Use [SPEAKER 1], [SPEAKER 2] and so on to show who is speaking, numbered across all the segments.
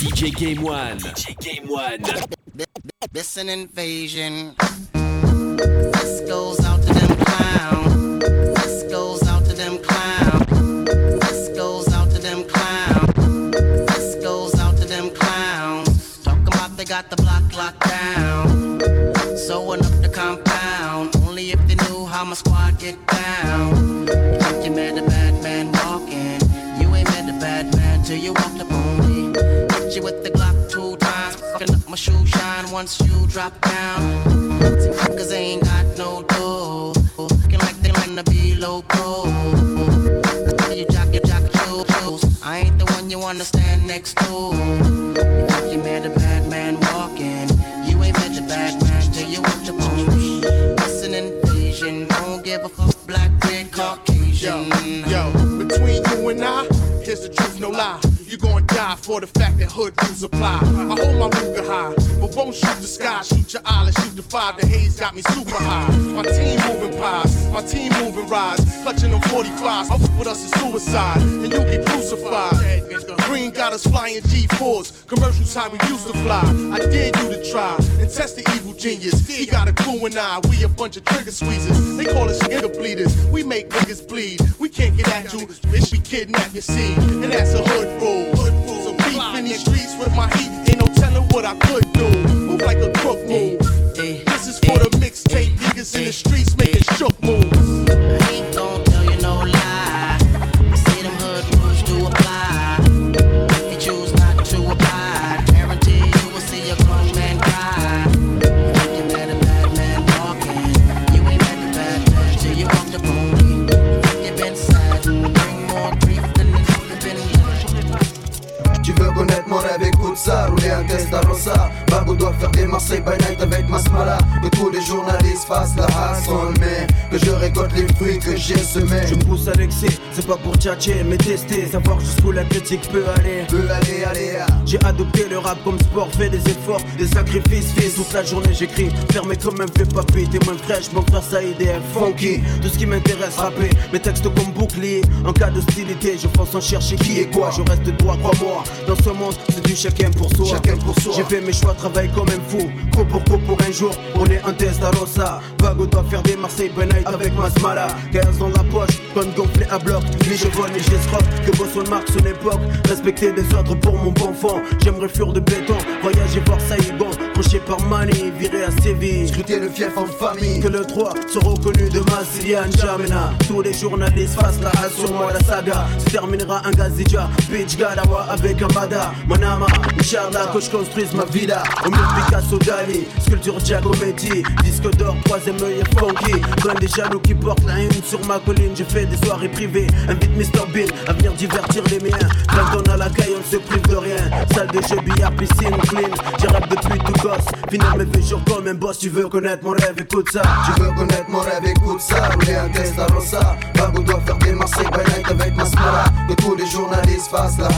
[SPEAKER 1] DJ Game One. DJ Game One.
[SPEAKER 2] This an invasion. This goes out to them clowns. Once you drop down. Cause they ain't got no dough. Looking like they wanna be local. You jock, you jock, shoes. I ain't the one you wanna stand next to. You think you met a bad man walking. You ain't met a bad man till you up on me. It's an invasion. Don't give a fuck, black, red, Caucasian.
[SPEAKER 3] Yo, Yo, between you and I, here's the truth, no lie. Die for the fact that hood rules apply. I hold my Ruger high, but won't shoot the sky. Shoot your eye, shoot the five. The haze got me super high. My team moving pies, my team moving rides. Clutching them 45s, up with us is suicide. And you get crucified. Green got us flying G4s. Commercials how we used to fly. I dare you to try and test the evil genius. He got a clue and I, we a bunch of trigger squeezers. They call us nigga bleeders. We make niggas bleed. We can't get at you, bitch. We kidnap your seed. And that's a hood rule. So beef in these streets with my heat. Ain't no telling what I could do. Move like a crook move. This is for the mixtape niggas in the streets making shook moves.
[SPEAKER 4] J'ai semés
[SPEAKER 5] Je me pousse à l'excès, c'est pas pour tchatcher, mais tester, savoir jusqu'où la critique peut aller.
[SPEAKER 4] Peut aller, aller, ah.
[SPEAKER 5] J'ai adopté le rap comme sport, fait des efforts, des sacrifices, fait toute la journée j'écris. Fermé comme un vieux papy, t'es moins fraîche, mon frère ça aidé funky. Tout ce qui m'intéresse, rapper, mes textes comme bouclier. En cas d'hostilité, je fonce en chercher qui est quoi. Je reste droit, crois-moi. Dans ce monde, c'est du chacun pour soi.
[SPEAKER 4] Chacun pour soi.
[SPEAKER 5] J'ai fait mes choix, travaille comme un fou. Coup pour coup pour un jour, on est un test à Rosa. Vago doit faire des Marseille night avec Masmala. 15 dans la poche, tonne gonflée à bloc. Ni je vole, ni je l'escroque. Que bosse on marque son époque. Respecter des autres pour mon bon fond. J'aimerais fuir de béton. Voyager voir Saïgon. Crochet par Mani, viré à Séville.
[SPEAKER 4] Scruter le fief en famille
[SPEAKER 5] Que le 3 soit reconnu de Massilian Jamena Tous les journalistes fassent la hache sur moi la saga Se terminera un Gazidja Bitch Gadawa avec un Bada Manama, Inch'Allah que je construise ma villa Au mur Picasso Dali, sculpture Giacometti Disque d'or, troisième œil et funky Plein des jaloux qui portent la haine sur ma colline J'ai fait des soirées privées, invite Mr Bill À venir divertir les miens. On a la caille on se prive de rien. Salle de jeu, billard, piscine, clean. J'ai rap depuis tout gosse. Finir mes vieux jours comme un boss Tu veux connaître mon rêve, écoute ça.
[SPEAKER 4] Tu veux connaître mon rêve, écoute ça. Rouler un Testarossa Bago doit faire des Marseille by night avec Masmala Que tous les journalistes fassent la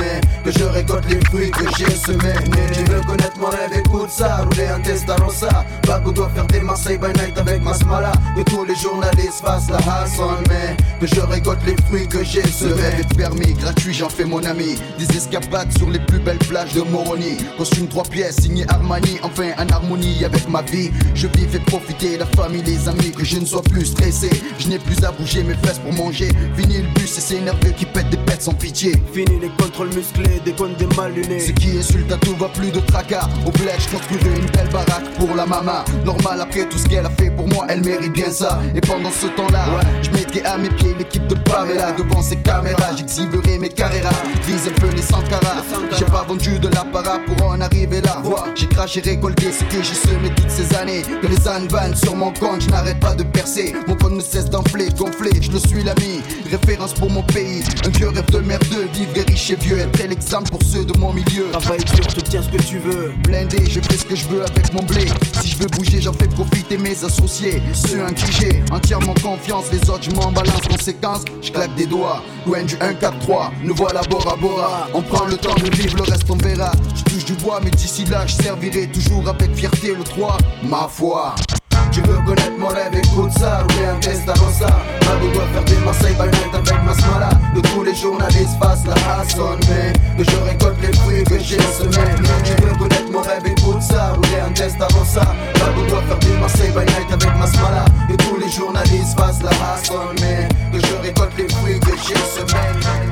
[SPEAKER 4] Mais que je récolte les fruits que j'ai semés. Tu veux connaître mon rêve, écoute ça. Rouler un Testarossa Bago doit faire des Marseille by night avec Masmala Que tous les journalistes fassent la hustle Mais que je récolte les fruits que j'ai Le rêve est permis, gratuit, j'en fais mon ami. Des escapades sur les plus belles plages de Moroni. Costume trois pièces, signé Armani. Enfin en harmonie avec ma vie. Je vis, fais profiter la famille, les amis. Que je ne sois plus stressé. Je n'ai plus à bouger mes fesses pour manger. Fini le bus et c'est nerveux qui pète des pètes sans pitié.
[SPEAKER 5] Fini les contrôles musclés, des comptes des mal lunés
[SPEAKER 4] Ce qui insulte à tout va plus de tracas. Au bled je construirai une belle baraque pour la maman Normal après tout ce qu'elle a fait pour moi Elle mérite bien ça. Et pendant ce temps-là Je mettrai à mes pieds l'équipe de Pamela. Devant ces caméras j'exhiberai mes carreras Vise un peu les Sankara. J'ai pas vendu de l'apparat pour en arriver là. Vois, J'ai craché récolté ce que j'ai semé toutes ces années. Que les ânes vannent sur mon compte Je n'arrête pas de percer. Mon phone ne cesse d'enfler, gonfler Je le suis l'ami. Référence pour mon pays Un vieux rêve de merdeux Vivre riche et vieux Être l'exemple pour ceux de mon milieu.
[SPEAKER 5] Travaille dur, te tiens ce que tu veux.
[SPEAKER 4] Blindé, je fais ce que je veux avec mon blé. Si je veux bouger, j'en fais profiter mes associés. Ceux entièrement confiance, les autres, je m'en balance. Conséquence, je claque des doigts. Loin du 1, 4, 3, nous voilà Bora Bora. On prend le temps de vivre, le reste on verra. Je touche du bois, mais d'ici là, je servirai toujours avec fierté le 3. Ma foi. Tu veux connaître mon rêve, écoute ça, rouler un Testarossa Mago doit faire des Marseille night avec Masmala De tous les journalistes face la hassonne Mais que je récolte les fruits que j'ai semés Tu veux connaître mon rêve, écoute ça, rouler un Testarossa Mago doit faire des Marseille night avec Masmala De tous les journalistes face la hassonne Mais que je récolte les fruits que j'ai semés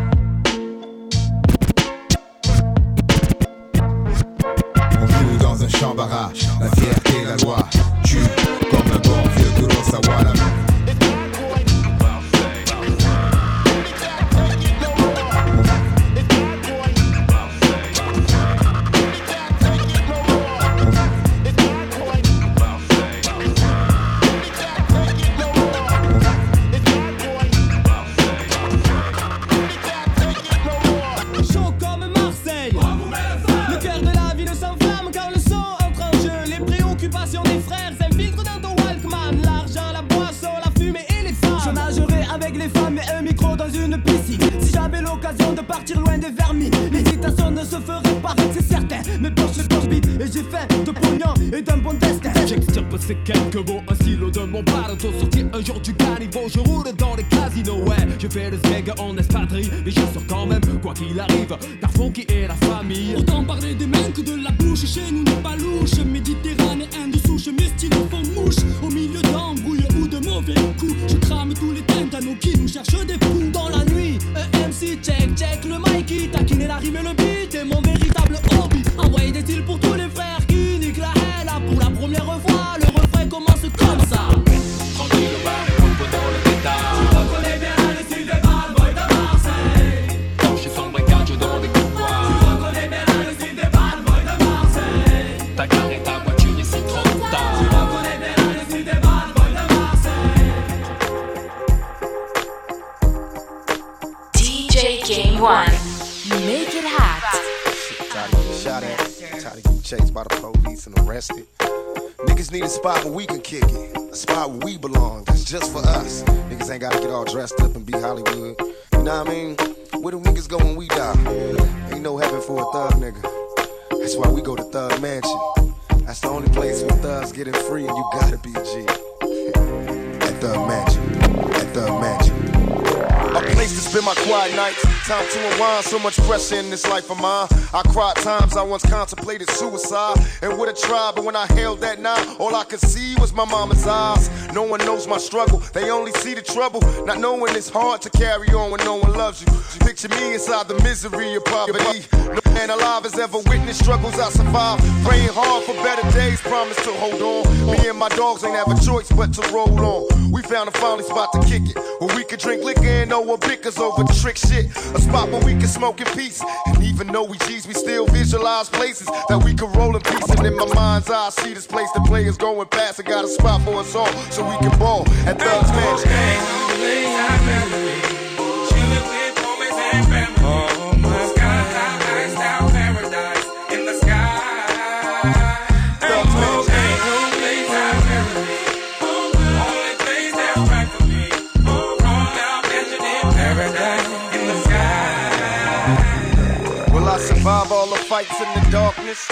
[SPEAKER 6] Chambara. La fierté, la loi, dressed up and be Hollywood. You know
[SPEAKER 7] what I mean? Where the niggas go when we die? Ain't no heaven for a thug nigga. That's why we go to Thug Mansion. That's the only place where thugs get it free, and you gotta be a G. At Thug Mansion. At Thug Mansion so much pressure in this life of mine. I cried times I once contemplated suicide and would have tried, but when I held that knife, all I could see was my mama's eyes. No one knows my struggle, they only see the trouble. Not knowing it's hard to carry on when no one loves you. Picture me inside the misery of poverty. No man alive has ever witnessed struggles I survived. Praying hard for better days, promise to hold on. Me and my dogs ain't have a choice but to roll on. We found a finally spot to kick it. Where we could drink liquor and no what bickers over trick shit. A spot where we can smoke in peace. And even though we G's, we still visualize places that we can roll in peace. And in my mind's eye, I see this place the players going past. I got a spot for us all so we can ball at Thugs Mansion.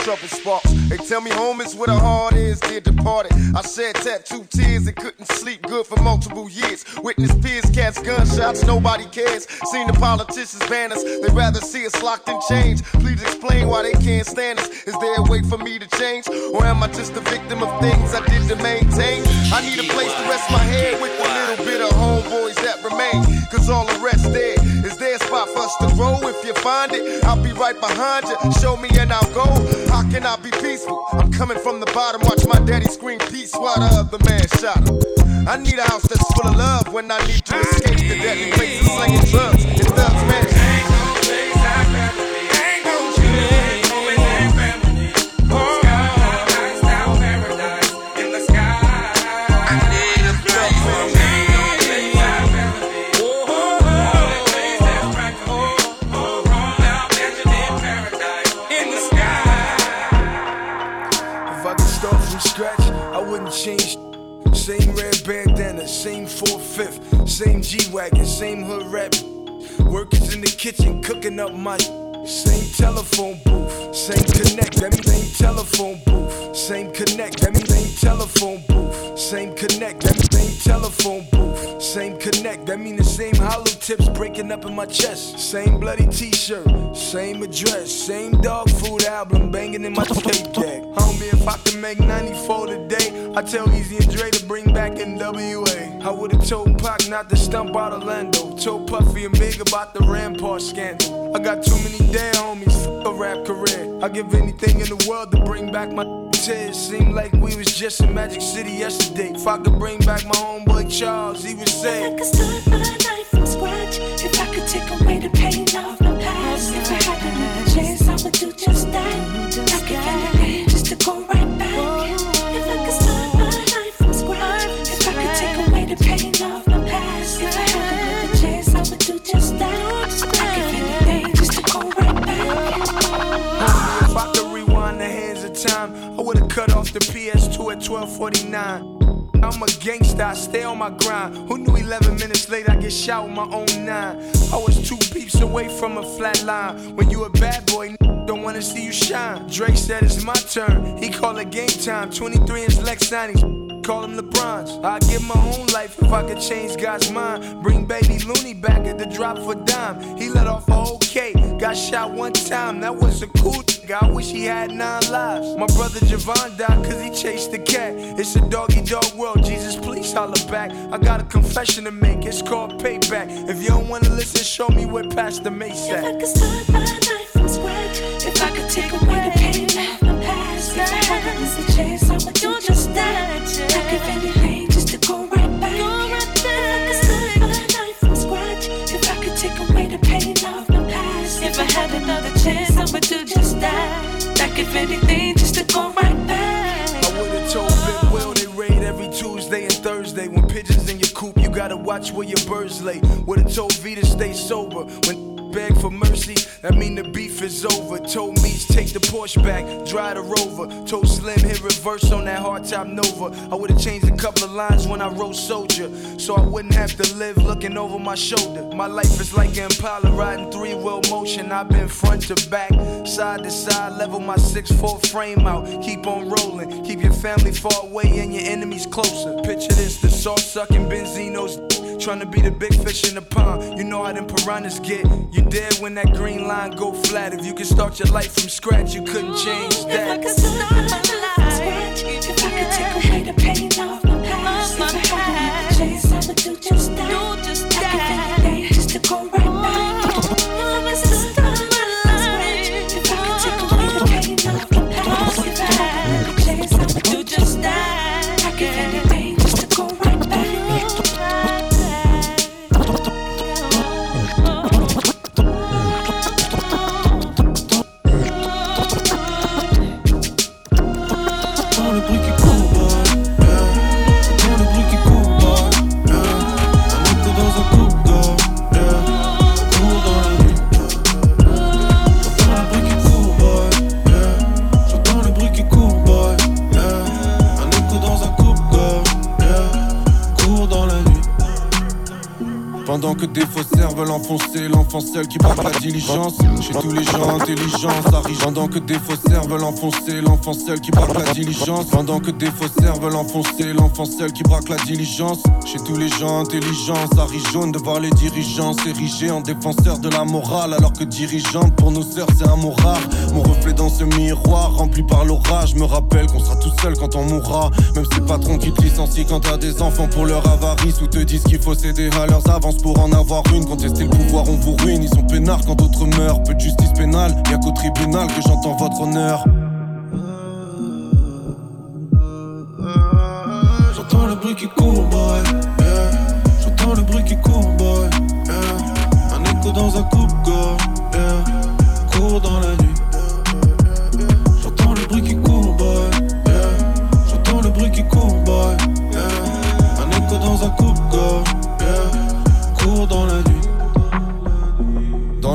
[SPEAKER 7] Trouble sparks. They tell me home is where the heart is, dear departed. I shed tattoo tears and couldn't sleep good for multiple years. Witness peers, cats, gunshots, nobody cares. Seen the politicians ban us, they rather see us locked in chains. Please explain why they can't stand us. Is there a way for me to change? Or am I just a victim of things I did to maintain? I need a place to rest my head with the little bit of homeboys that remain. Cause all the rest there a spot for us to grow? If you find it, I'll be right behind you. Show me and I'll go. How can I be peaceful? I'm coming from the bottom, watch my daddy scream peace while the other man shot him. I need a house that's full of love when I need to escape the deadly places slinging drugs and thugs man.
[SPEAKER 8] 4 same G Wagon, same hood rap. Workers in the kitchen cooking up my. Same telephone booth, same connect, same telephone booth, same connect, same telephone booth, same connect, same telephone booth, same connect, that means the same hollow tips breaking up in my chest, same bloody t-shirt, same address, same dog food album banging in my tape deck. Homie, if I can make 94 today, I tell Easy and Dre to bring back in WA. I would've told Pac not to stump out Orlando, told Puffy and Big about the Rampart scandal. I got too many dead homies, for a rap career. I give anything in the world to bring back my tears. Seemed like we was just in Magic City yesterday. If I could bring back my homeboy Charles, he would say.
[SPEAKER 9] I could start my life from scratch if I could take away the pain of my past. If I had another chance, I would do just that. The
[SPEAKER 8] PS2 at 1249. I'm a gangster, I stay on my grind. Who knew 11 minutes later I get shot with my own nine? I was two peeps away from a flat line. When you a bad boy, don't wanna see you shine. Drake said it's my turn, he called it game time. 23 inch Lex signings call him LeBron's. I'd give my own life if I could change God's mind. Bring baby Looney back at the drop for dime. He let off a whole okay, got shot one time. That was a cool nigga. I wish he had nine lives. My brother Javon died cause he chased the cat. It's a doggy dog world. Jesus, please holler back. I got a confession to make. It's called payback. If you don't wanna listen, show me where Pastor Mace
[SPEAKER 9] at. If I could start my life from scratch, if I could take away the pain of my past, if I had a chance, I would do just that. Had another chance, I would do just that. I if anything just to go right back.
[SPEAKER 8] I would've told Big Will they raid every Tuesday and Thursday. When pigeons in your coop, you gotta watch where your birds lay. Would've told V to stay sober. When beg for mercy, that mean the beef is over. Told Meech take the Porsche back, drive the Rover. Told Slim hit reverse on that hard top Nova. I would've changed a couple of lines when I wrote Soldier, so I wouldn't have to live looking over my shoulder. My life is like an Impala riding three wheel motion. I've been front to back, side to side, level my six four frame out. Keep on rolling, keep your family far away and your enemies closer. Picture this: the salt sucking Benzinos. Trying to be the big fish in the pond. You know how them piranhas get. You dead when that green line go flat. If you could start your life from scratch, you couldn't change that.
[SPEAKER 9] If I could start my life if I could take away the pain of my past, if I a chance, I would do just
[SPEAKER 10] d'or.
[SPEAKER 11] L'enfant seul qui la diligence. Chez tous les gens, intelligence arrive pendant que des faussaires veulent enfoncer l'enfant seul qui braque la diligence. Pendant que des faussaires veulent enfoncer l'enfant seul qui braque la diligence. Chez tous les gens, intelligence arrive jaune de voir les dirigeants s'ériger en défenseurs de la morale. Alors que dirigeante pour nos sœurs, c'est un mot rare. Mon reflet dans ce miroir rempli par l'orage me rappelle qu'on sera tout seul quand on mourra. Même ces patrons qui te licencient quand t'as des enfants pour leur avarice ou te disent qu'il faut céder à leurs avances pour en avoir une. Contester le pouvoir, on vous ruine. Ils sont peinards quand d'autres meurent. Peu de justice pénale, y'a qu'au tribunal que j'entends votre honneur.
[SPEAKER 12] J'entends le bruit qui court, boy. Yeah. J'entends le bruit qui court, boy. Yeah. Un écho dans un coupe-gorge. Yeah. Court dans la nuit.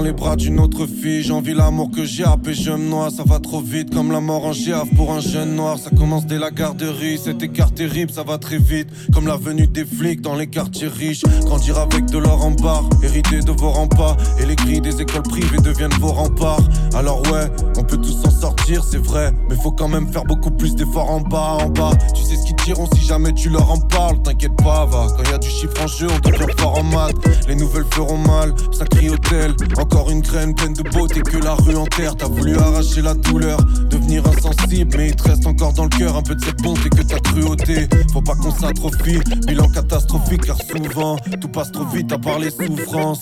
[SPEAKER 11] Les bras d'une autre fille, j'envie l'amour que j'ai et je me noie. Ça va trop vite comme la mort en giave pour un jeune noir. Ça commence dès la garderie, cet écart terrible, ça va très vite. Comme la venue des flics dans les quartiers riches. Grandir avec de l'or en barre, hériter de vos remparts. Et les grilles des écoles privées deviennent vos remparts. Alors ouais, on peut tous s'en sortir, c'est vrai. Mais faut quand même faire beaucoup plus d'efforts en bas, en bas. Tu sais ce qu'ils diront si jamais tu leur en parles. T'inquiète pas, va. Quand y a du chiffre en jeu, on devient fort en maths. Les nouvelles feront mal, ça crie hôtel. Encore une graine pleine de beauté que la rue enterre. T'as voulu arracher la douleur, devenir insensible. Mais il te reste encore dans le cœur un peu de cette bonté que t'as cruauté. Faut pas qu'on s'atrophie, bilan catastrophique car souvent tout passe trop vite à part les souffrances.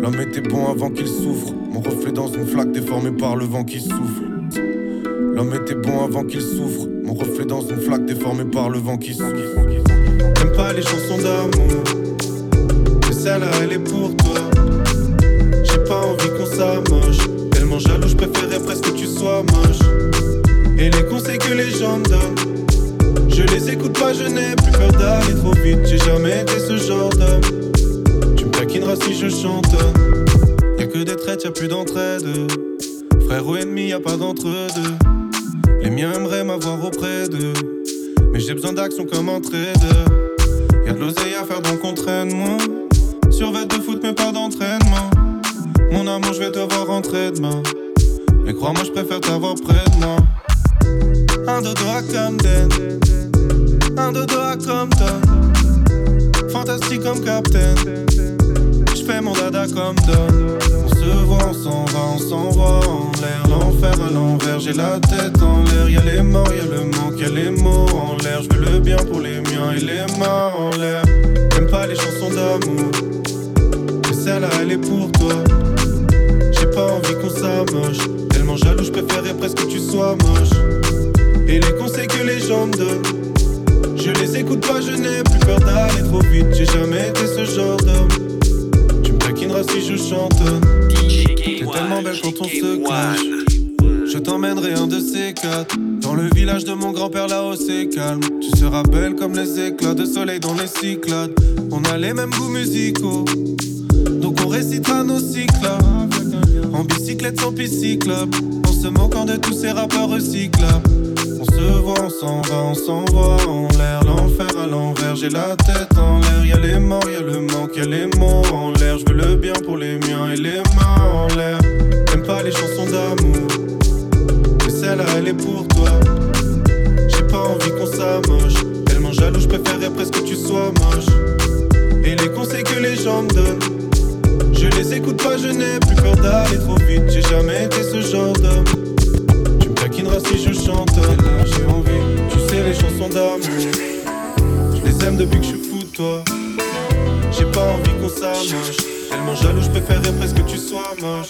[SPEAKER 11] L'homme était bon avant qu'il souffre. Mon reflet dans une flaque déformée par le vent qui souffle. L'homme était bon avant qu'il souffre. Mon reflet dans une flaque déformée par le vent qui souffle.
[SPEAKER 12] J'aime pas les chansons d'amour. Mais celle-là, elle est pour toi. Envie qu'on s'amoche. Tellement jaloux, je préférais presque que tu sois moche. Et les conseils que les gens me donnent. Je les écoute pas, je n'ai plus peur d'aller trop vite. J'ai jamais été ce genre d'homme. Tu me taquineras si je chante. Y'a que des traites, y'a plus d'entraide. Frère ou ennemi, y'a pas d'entre-deux. Les miens aimeraient m'avoir auprès d'eux. Mais j'ai besoin d'action comme un trader. Y'a de l'oseille à faire donc entraînement. Survêt de foot, mais pas d'entraînement. Mon amour, je vais te voir rentrer demain. Mais crois-moi, je préfère t'avoir près de moi. Un dodo à Camden. Un dodo à Compton. Fantastique comme Captain. Je fais mon dada comme Don. On se voit, on s'en va, on s'envoie en l'air. L'enfer à l'envers, j'ai la tête en l'air. Y'a les morts, y'a le manque, y'a les mots en l'air. Je veux le bien pour les miens et les mains en l'air. J'aime pas les chansons d'amour. Mais celle-là, elle est pour toi. Pas envie qu'on s'amoche. Tellement jaloux, je préférais presque que tu sois moche. Et les conseils que les gens me donnent. Je les écoute pas, je n'ai plus peur d'aller trop vite. J'ai jamais été ce genre d'homme. Tu me taquineras si je chante. T'es tellement belle quand on se clash. Je t'emmènerai un de ces quatre. Dans le village de mon grand-père là-haut c'est calme. Tu seras belle comme les éclats de soleil dans les cyclades. On a les mêmes goûts musicaux. Donc on récitera nos cycles En bicyclette sans pisciclope En se moquant de tous ces rappeurs recyclables. On se voit, on s'en va, on s'envoie en l'air. L'enfer à l'envers, j'ai la tête en l'air. Y'a les morts, y'a le manque, y'a les mots en l'air. Je veux le bien pour les miens et les mains en l'air. J'aime pas les chansons d'amour. Mais celle-là elle est pour toi. J'ai pas envie qu'on s'amoche. Tellement jaloux, je préférais presque que tu sois moche. Et les conseils que les gens me donnent je les écoute pas, je n'ai plus peur d'aller trop vite. J'ai jamais été ce genre d'homme. Tu me taquineras si je chante. Là, j'ai envie, tu sais, les chansons d'amour. Je les aime depuis que je suis fou de toi. J'ai pas envie qu'on s'amoche. Tellement jaloux, je préférais presque que tu sois moche.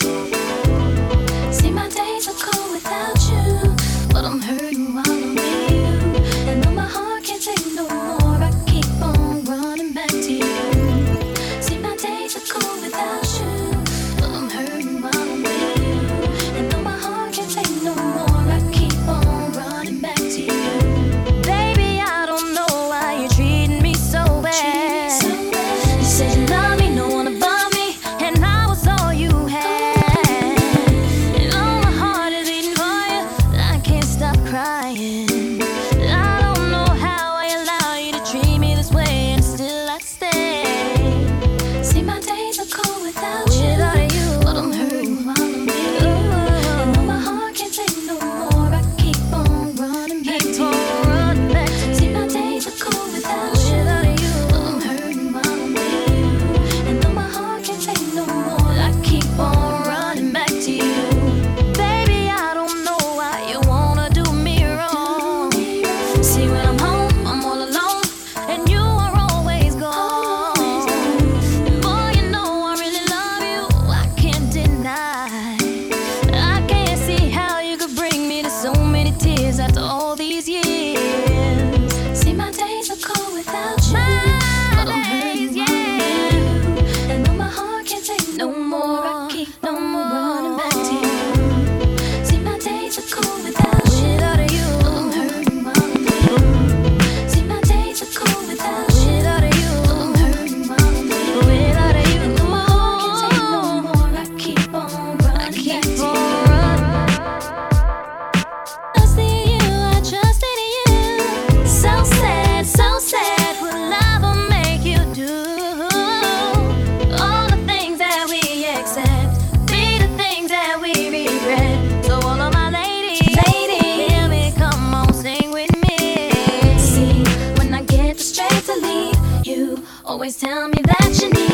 [SPEAKER 13] Always tell me that you need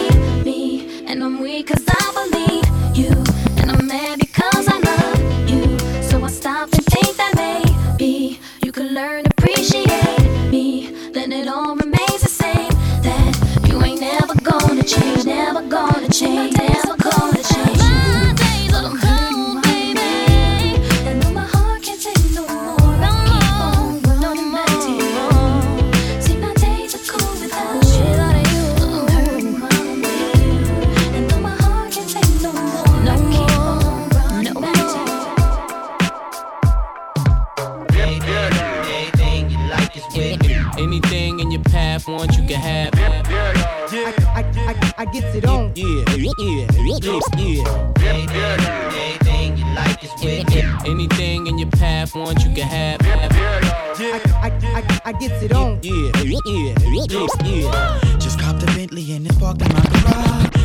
[SPEAKER 1] yeah, yeah. Anything in your path, want you can have.
[SPEAKER 14] I, I, I, I gets it on.
[SPEAKER 1] Yeah, yeah, yeah, yeah.
[SPEAKER 15] Just copped a Bentley and it's parked in my garage.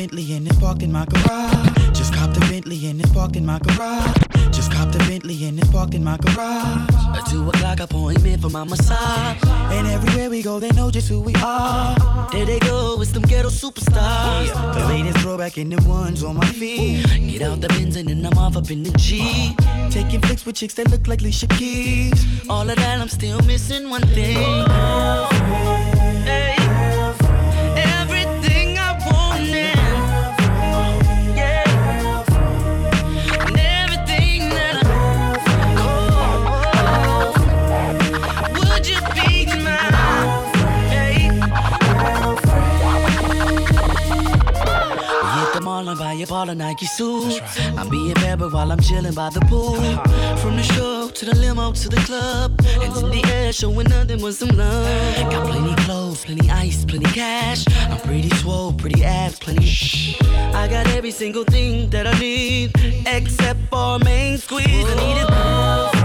[SPEAKER 15] Bentley and it's parked in my garage. Just copped a Bentley and it's parked in my garage. Just copped a Bentley and it's parked in my garage. A two o'clock appointment for my massage. And everywhere we go, they know just who we are. There they go, it's them ghetto superstars. The latest throwback in the ones on my feet. Get out the Benz and then I'm off up in the G. Taking flicks with chicks that look like Alicia Keys. All of that, I'm still missing one thing. The mall and buy a ball of Nike suit. I'm being peppered while I'm chilling by the pool. Uh-huh. From the show to the limo to the club. Hands in the air, showing nothing but some love. Got plenty clothes, plenty ice, plenty cash. I'm pretty swole, pretty abs, plenty shh. I got every single thing that I need, except for main squeeze. I need it. Oh,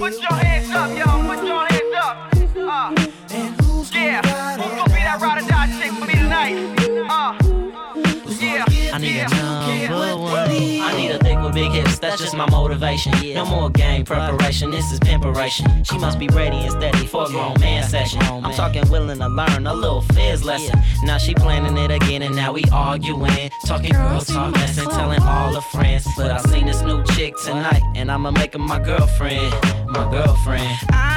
[SPEAKER 16] Put your hands up, y'all.
[SPEAKER 17] Hips, that's just my motivation. Yeah. No more game preparation, this is pimperation. She must be ready and steady for a grown man session. I'm talking willing to learn a little fizz lesson. Now she planning it again and now we arguing. Talking girl talk lesson, telling all her friends. But I seen this new chick tonight and I'ma make her my girlfriend. My girlfriend.
[SPEAKER 15] I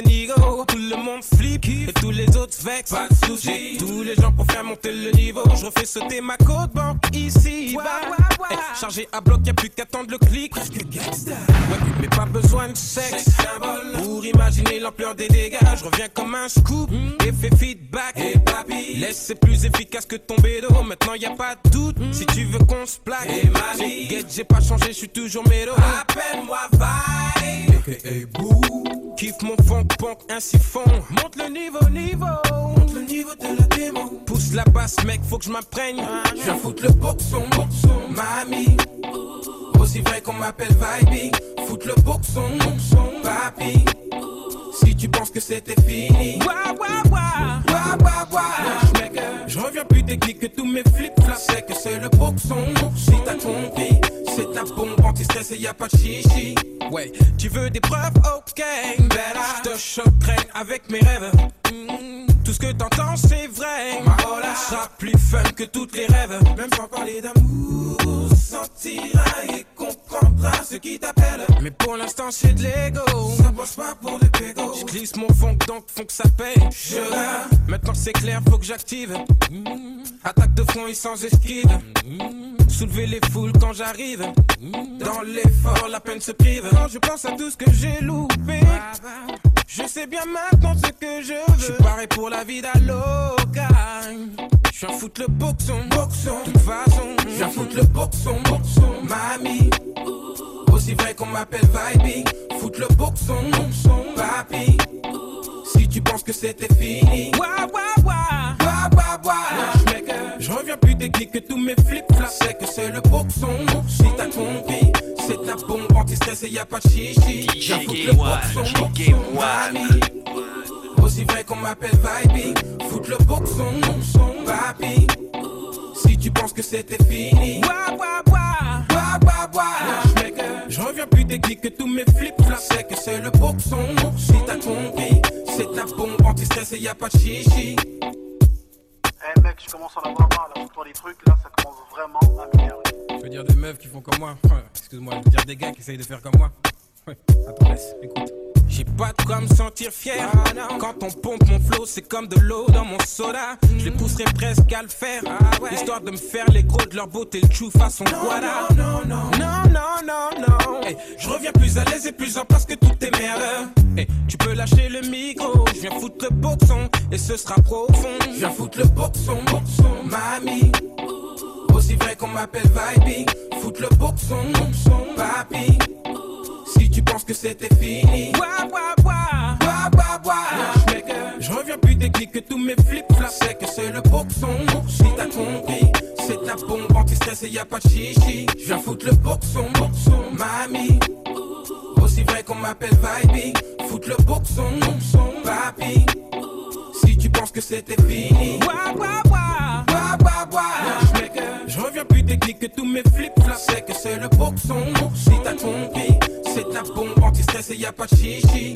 [SPEAKER 18] nigo. Tout le monde flip et tous les autres vex. Pas de soucis. Tous les gens pour faire monter le niveau. Je refais sauter ma côte banque ici. bas. Eh, chargé à bloc, y'a plus pas besoin de sexe pour imaginer l'ampleur des dégâts. Je reviens comme un scoop, effet feedback. Et papi, laisse c'est plus efficace que ton bédo. Maintenant y a pas de doute si tu veux qu'on se plaque. Et mamie, get, j'ai pas changé, je suis toujours mélo. Appelle-moi Vibe. Hey, boo. Kiffe mon funk punk ainsi fond. Monte le niveau, niveau. Monte le niveau de la démo. Pousse la basse, mec, faut que je m'imprègne. Je viens foutre le boxon, boxon, mamie. Aussi vrai qu'on m'appelle Vibey. Foutre le boxon, boxon, papi. Si tu penses que c'était fini. Wa wa wa, wa wa wa. Je reviens plus technique que tous mes flips flops. C'est que c'est le boxon. Si t'as compris, c'est ta bombe anti-stress et y a pas de chichi. Ouais, tu veux des preuves, ok. Je te choquerai avec mes rêves. Mm, Tout ce que t'entends, c'est vrai. Ma hola sera plus fun que toutes les rêves. Même sans parler d'amour, sentira et comprendra ce qui t'appelle. Mais pour l'instant, c'est de l'ego. Ça bosse pas pour le pégo. Je glisse mon fond, donc fond que ça paye. Je Maintenant que c'est clair, faut que j'active. Attaque de front et sans esquive. Soulever les foules quand j'arrive. Dans l'effort, la peine se prive. Quand je pense à tout ce que j'ai loupé. Je sais bien maintenant ce que je veux. Je suis paré pour la vie d'Aloca. Je viens foutre le boxon, boxon. De toute façon, je viens foutre le boxon, boxon. Mamie, aussi vrai qu'on m'appelle Vibe. Foutre le boxon, boxon. Papi, si tu penses que c'était fini. Wa wa wa, wa wa wa. Je reviens plus technique que tous mes flips flops. C'est que c'est le boxon. Si t'as compris, c'est ta bombe anti-stress et y a pas de chichi. Je viens foutre le boxon, boxon. Mamie, aussi vrai qu'on m'appelle Vibe. Foutre le boxon, boxon. Que c'était fini. Wa wa wa, wa wa wa. Je reviens plus technique que tous mes flips flops. C'est que c'est le boxon. Si t'as compris, c'est ta bombe anti-stress et y a pas de chichi.
[SPEAKER 19] Eh mec, je commence à en avoir marre là, sur toi les trucs là, ça commence vraiment à m'énerver.
[SPEAKER 18] Je veux dire des meufs qui font comme moi. Excuse-moi, je veux dire des gars qui essayent de faire comme moi. Ouais, attends, laisse, écoute. J'ai pas de quoi me sentir fier. Quand on pompe mon flow, c'est comme de l'eau dans mon soda. Je les pousserai presque à le faire. Histoire de me faire les gros de leur beauté, le chou façon guada. Non, non, non, non, non, non. Hey, je reviens plus à l'aise et plus en place que toutes tes mères. Hey, tu peux lâcher le micro, je viens foutre le boxon et ce sera profond. Je viens foutre le boxon, boxon, mamie. Aussi vrai qu'on m'appelle Vibe, foutre le boxon, boxon, papi. Si tu penses que c'était fini, le boxon. Si t'as compris, c'est ta bombe anti-stress et y a pas de chichi. Je viens foutre le boxon, boxon, mamie. Aussi vrai qu'on m'appelle Vibe, foutre le boxon, boxon, papi. Si tu penses que c'était fini, wa wa wa, wa wa wa. Je reviens plus technique que tous mes flips. C'est que c'est le boxon. Si t'as compris, c'est ta bombe anti-stress et y a pas de chichi.